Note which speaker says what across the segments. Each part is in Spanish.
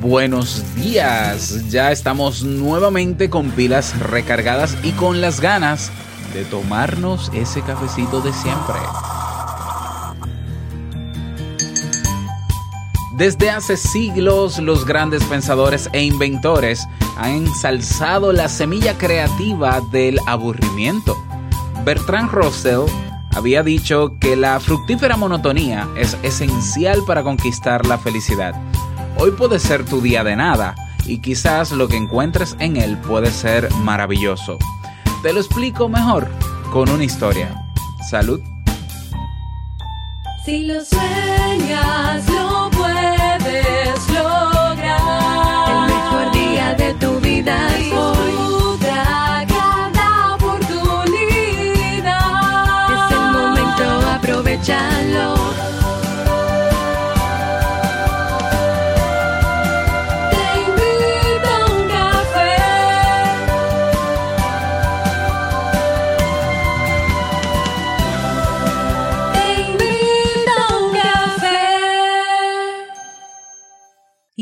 Speaker 1: buenos días. Ya estamos nuevamente con pilas recargadas y con las ganas de tomarnos ese cafecito de siempre. Desde hace siglos los grandes pensadores e inventores han ensalzado la semilla creativa del aburrimiento. Bertrand Russell había dicho que la fructífera monotonía es esencial para conquistar la felicidad. Hoy puede ser tu día de nada y quizás lo que encuentres en él puede ser maravilloso. Te lo explico mejor con una historia. Salud.
Speaker 2: Si lo sueñas, lo puedes lograr. El mejor día de tu vida es hoy. Cada oportunidad. Es el momento, aprovechalo.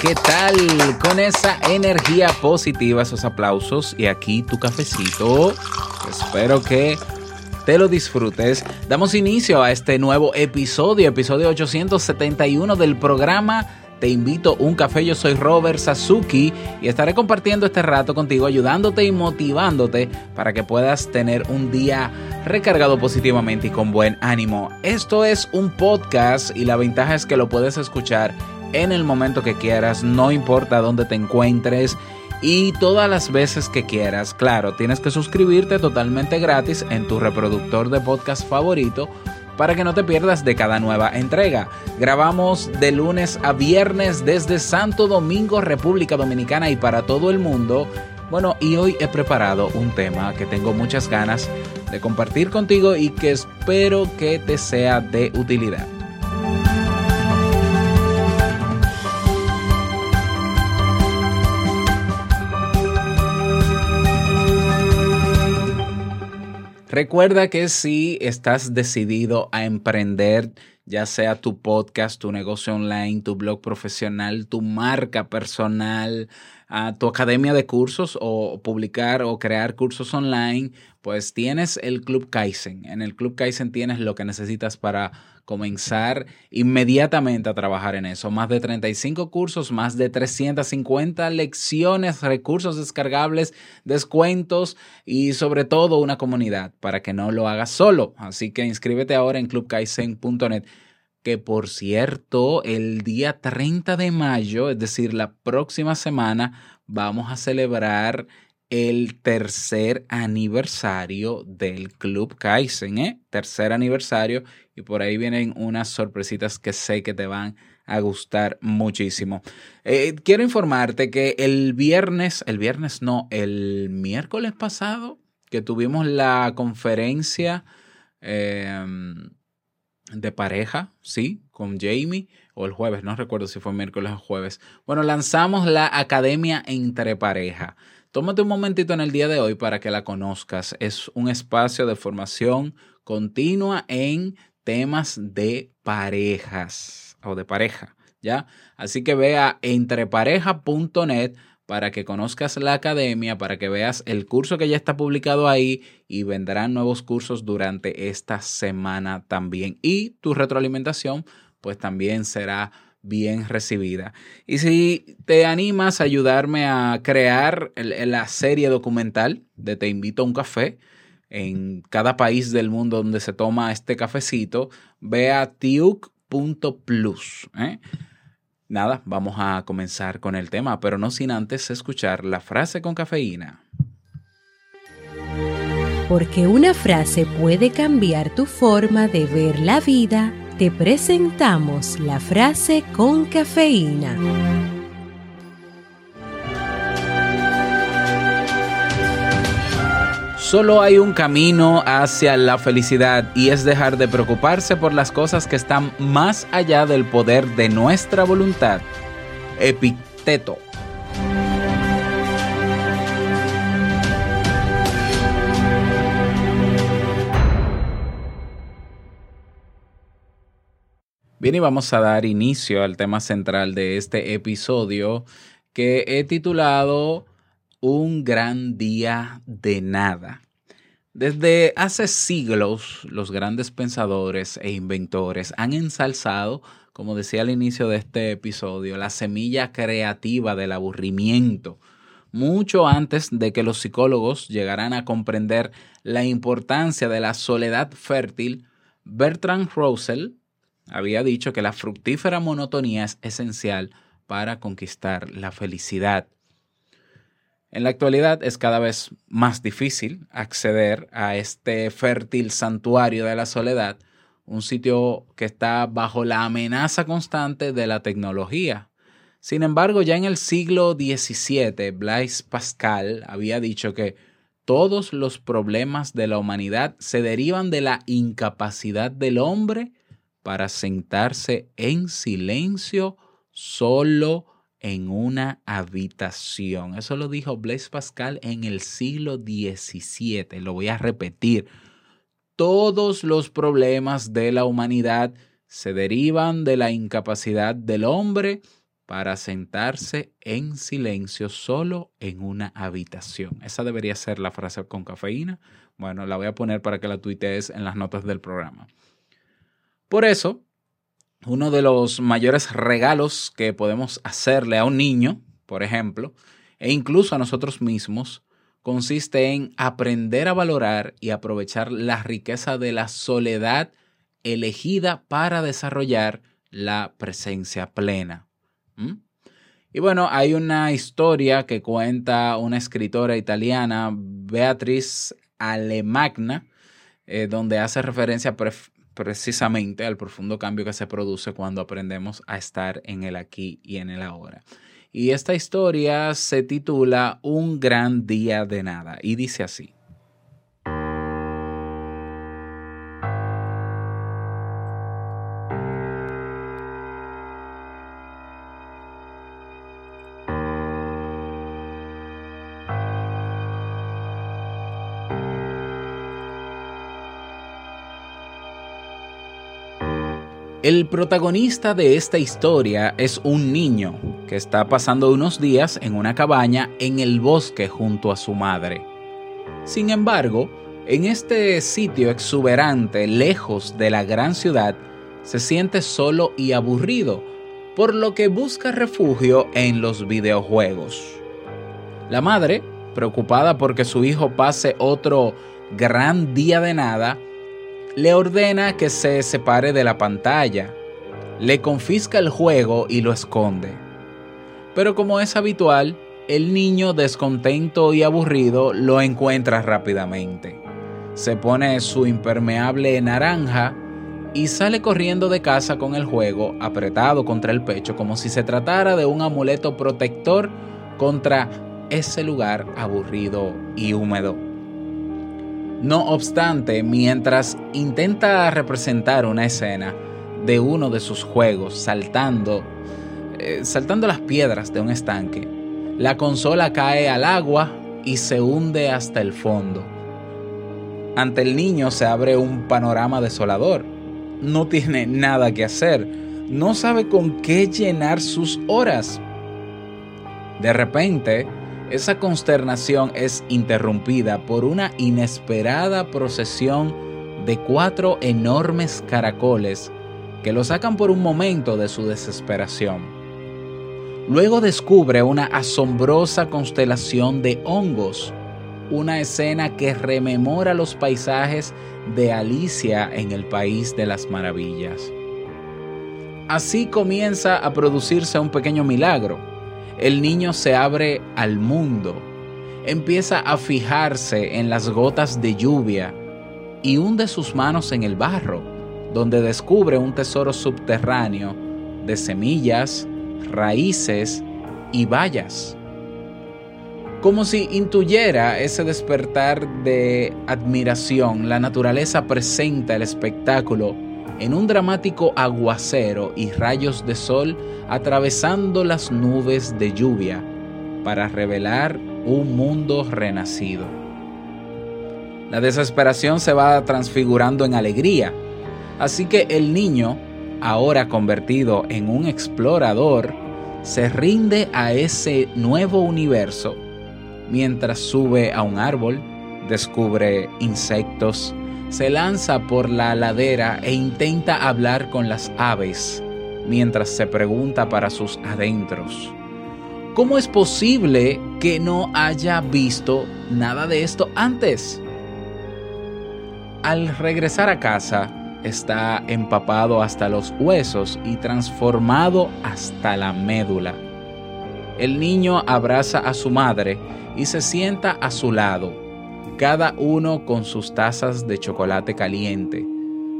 Speaker 1: ¿Qué tal? Con esa energía positiva, esos aplausos y aquí tu cafecito. Espero que te lo disfrutes. Damos inicio a este nuevo episodio, episodio 871 del programa Te invito a un café. Yo soy Robert Sasuki y estaré compartiendo este rato contigo, ayudándote y motivándote para que puedas tener un día recargado positivamente y con buen ánimo. Esto es un podcast y la ventaja es que lo puedes escuchar en el momento que quieras, no importa dónde te encuentres y todas las veces que quieras. Claro, tienes que suscribirte totalmente gratis en tu reproductor de podcast favorito para que no te pierdas de cada nueva entrega. Grabamos de lunes a viernes desde Santo Domingo, República Dominicana y para todo el mundo. Bueno, y hoy he preparado un tema que tengo muchas ganas de compartir contigo y que espero que te sea de utilidad. Recuerda que si estás decidido a emprender, ya sea tu podcast, tu negocio online, tu blog profesional, tu marca personal, a tu academia de cursos o publicar o crear cursos online, pues tienes el Club Kaizen. En el Club Kaizen tienes lo que necesitas para comenzar inmediatamente a trabajar en eso. Más de 35 cursos, más de 350 lecciones, recursos descargables, descuentos y sobre todo una comunidad para que no lo hagas solo. Así que inscríbete ahora en clubkaizen.net que por cierto, el día 30 de mayo, es decir, la próxima semana, vamos a celebrar el tercer aniversario del Club Kaizen, ¿eh? Tercer aniversario y por ahí vienen unas sorpresitas que sé que te van a gustar muchísimo. Eh, quiero informarte que el viernes, el viernes no, el miércoles pasado, que tuvimos la conferencia eh, de pareja, sí, con Jamie, o el jueves, no recuerdo si fue miércoles o jueves. Bueno, lanzamos la Academia Entre Pareja. Tómate un momentito en el día de hoy para que la conozcas. Es un espacio de formación continua en temas de parejas o de pareja, ¿ya? Así que ve a entrepareja.net para que conozcas la academia, para que veas el curso que ya está publicado ahí y vendrán nuevos cursos durante esta semana también. Y tu retroalimentación pues también será bien recibida. Y si te animas a ayudarme a crear la serie documental de Te invito a un café en cada país del mundo donde se toma este cafecito, ve a tiuk.plus. ¿eh? Nada, vamos a comenzar con el tema, pero no sin antes escuchar la frase con cafeína.
Speaker 3: Porque una frase puede cambiar tu forma de ver la vida, te presentamos la frase con cafeína.
Speaker 1: Solo hay un camino hacia la felicidad y es dejar de preocuparse por las cosas que están más allá del poder de nuestra voluntad. Epicteto. Bien, y vamos a dar inicio al tema central de este episodio que he titulado Un gran día de nada. Desde hace siglos, los grandes pensadores e inventores han ensalzado, como decía al inicio de este episodio, la semilla creativa del aburrimiento, mucho antes de que los psicólogos llegaran a comprender la importancia de la soledad fértil, Bertrand Russell había dicho que la fructífera monotonía es esencial para conquistar la felicidad. En la actualidad es cada vez más difícil acceder a este fértil santuario de la soledad, un sitio que está bajo la amenaza constante de la tecnología. Sin embargo, ya en el siglo XVII, Blaise Pascal había dicho que todos los problemas de la humanidad se derivan de la incapacidad del hombre para sentarse en silencio solo en una habitación. Eso lo dijo Blaise Pascal en el siglo XVII. Lo voy a repetir. Todos los problemas de la humanidad se derivan de la incapacidad del hombre para sentarse en silencio solo en una habitación. Esa debería ser la frase con cafeína. Bueno, la voy a poner para que la tuitees en las notas del programa. Por eso, uno de los mayores regalos que podemos hacerle a un niño, por ejemplo, e incluso a nosotros mismos, consiste en aprender a valorar y aprovechar la riqueza de la soledad elegida para desarrollar la presencia plena. ¿Mm? Y bueno, hay una historia que cuenta una escritora italiana, Beatriz Alemagna, eh, donde hace referencia precisamente al profundo cambio que se produce cuando aprendemos a estar en el aquí y en el ahora. Y esta historia se titula Un gran día de nada y dice así. El protagonista de esta historia es un niño que está pasando unos días en una cabaña en el bosque junto a su madre. Sin embargo, en este sitio exuberante, lejos de la gran ciudad, se siente solo y aburrido, por lo que busca refugio en los videojuegos. La madre, preocupada porque su hijo pase otro gran día de nada, le ordena que se separe de la pantalla, le confisca el juego y lo esconde. Pero como es habitual, el niño descontento y aburrido lo encuentra rápidamente. Se pone su impermeable naranja y sale corriendo de casa con el juego apretado contra el pecho como si se tratara de un amuleto protector contra ese lugar aburrido y húmedo. No obstante, mientras intenta representar una escena de uno de sus juegos saltando, eh, saltando las piedras de un estanque, la consola cae al agua y se hunde hasta el fondo. Ante el niño se abre un panorama desolador. No tiene nada que hacer. No sabe con qué llenar sus horas. De repente, esa consternación es interrumpida por una inesperada procesión de cuatro enormes caracoles que lo sacan por un momento de su desesperación. Luego descubre una asombrosa constelación de hongos, una escena que rememora los paisajes de Alicia en el País de las Maravillas. Así comienza a producirse un pequeño milagro el niño se abre al mundo, empieza a fijarse en las gotas de lluvia y hunde sus manos en el barro, donde descubre un tesoro subterráneo de semillas, raíces y bayas. Como si intuyera ese despertar de admiración, la naturaleza presenta el espectáculo en un dramático aguacero y rayos de sol atravesando las nubes de lluvia para revelar un mundo renacido. La desesperación se va transfigurando en alegría, así que el niño, ahora convertido en un explorador, se rinde a ese nuevo universo mientras sube a un árbol, descubre insectos, se lanza por la ladera e intenta hablar con las aves mientras se pregunta para sus adentros. ¿Cómo es posible que no haya visto nada de esto antes? Al regresar a casa, está empapado hasta los huesos y transformado hasta la médula. El niño abraza a su madre y se sienta a su lado, cada uno con sus tazas de chocolate caliente,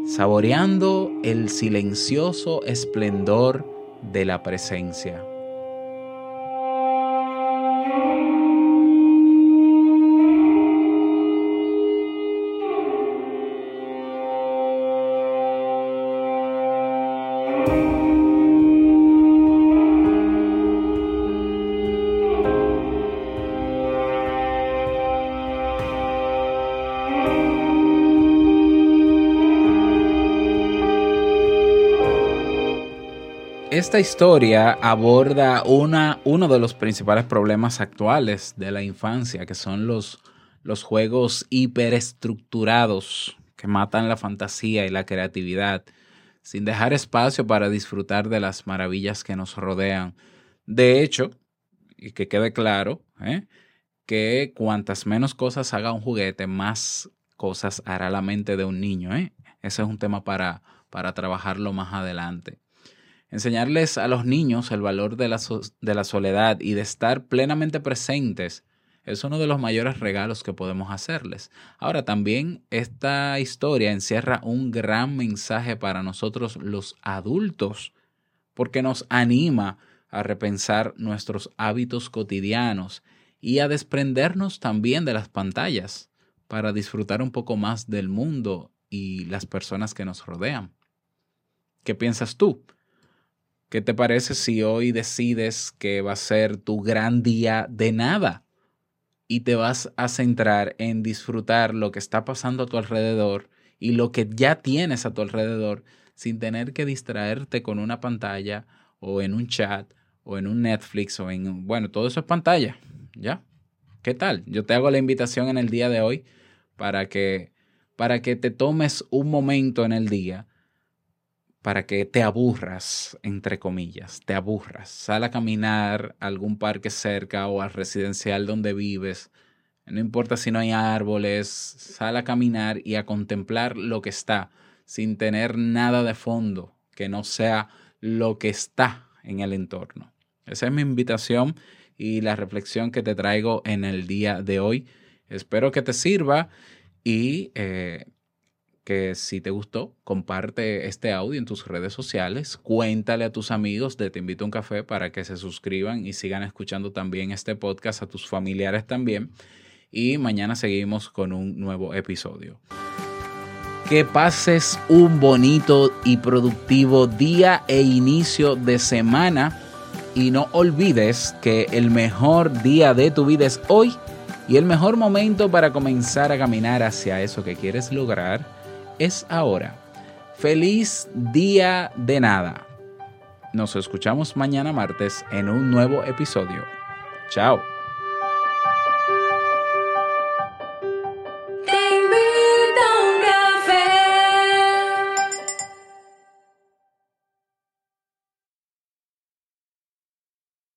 Speaker 1: saboreando el silencioso esplendor de la presencia. Esta historia aborda una, uno de los principales problemas actuales de la infancia, que son los, los juegos hiperestructurados que matan la fantasía y la creatividad, sin dejar espacio para disfrutar de las maravillas que nos rodean. De hecho, y que quede claro, ¿eh? que cuantas menos cosas haga un juguete, más cosas hará la mente de un niño. ¿eh? Ese es un tema para, para trabajarlo más adelante. Enseñarles a los niños el valor de la, de la soledad y de estar plenamente presentes es uno de los mayores regalos que podemos hacerles. Ahora también esta historia encierra un gran mensaje para nosotros los adultos porque nos anima a repensar nuestros hábitos cotidianos y a desprendernos también de las pantallas para disfrutar un poco más del mundo y las personas que nos rodean. ¿Qué piensas tú? ¿Qué te parece si hoy decides que va a ser tu gran día de nada y te vas a centrar en disfrutar lo que está pasando a tu alrededor y lo que ya tienes a tu alrededor sin tener que distraerte con una pantalla o en un chat o en un Netflix o en, bueno, todo eso es pantalla, ¿ya? ¿Qué tal? Yo te hago la invitación en el día de hoy para que para que te tomes un momento en el día para que te aburras, entre comillas, te aburras. Sal a caminar a algún parque cerca o al residencial donde vives. No importa si no hay árboles, sal a caminar y a contemplar lo que está, sin tener nada de fondo que no sea lo que está en el entorno. Esa es mi invitación y la reflexión que te traigo en el día de hoy. Espero que te sirva y eh, si te gustó, comparte este audio en tus redes sociales, cuéntale a tus amigos de Te invito a un café para que se suscriban y sigan escuchando también este podcast, a tus familiares también. Y mañana seguimos con un nuevo episodio. Que pases un bonito y productivo día e inicio de semana. Y no olvides que el mejor día de tu vida es hoy y el mejor momento para comenzar a caminar hacia eso que quieres lograr es ahora. Feliz día de nada. Nos escuchamos mañana martes en un nuevo episodio. Chao.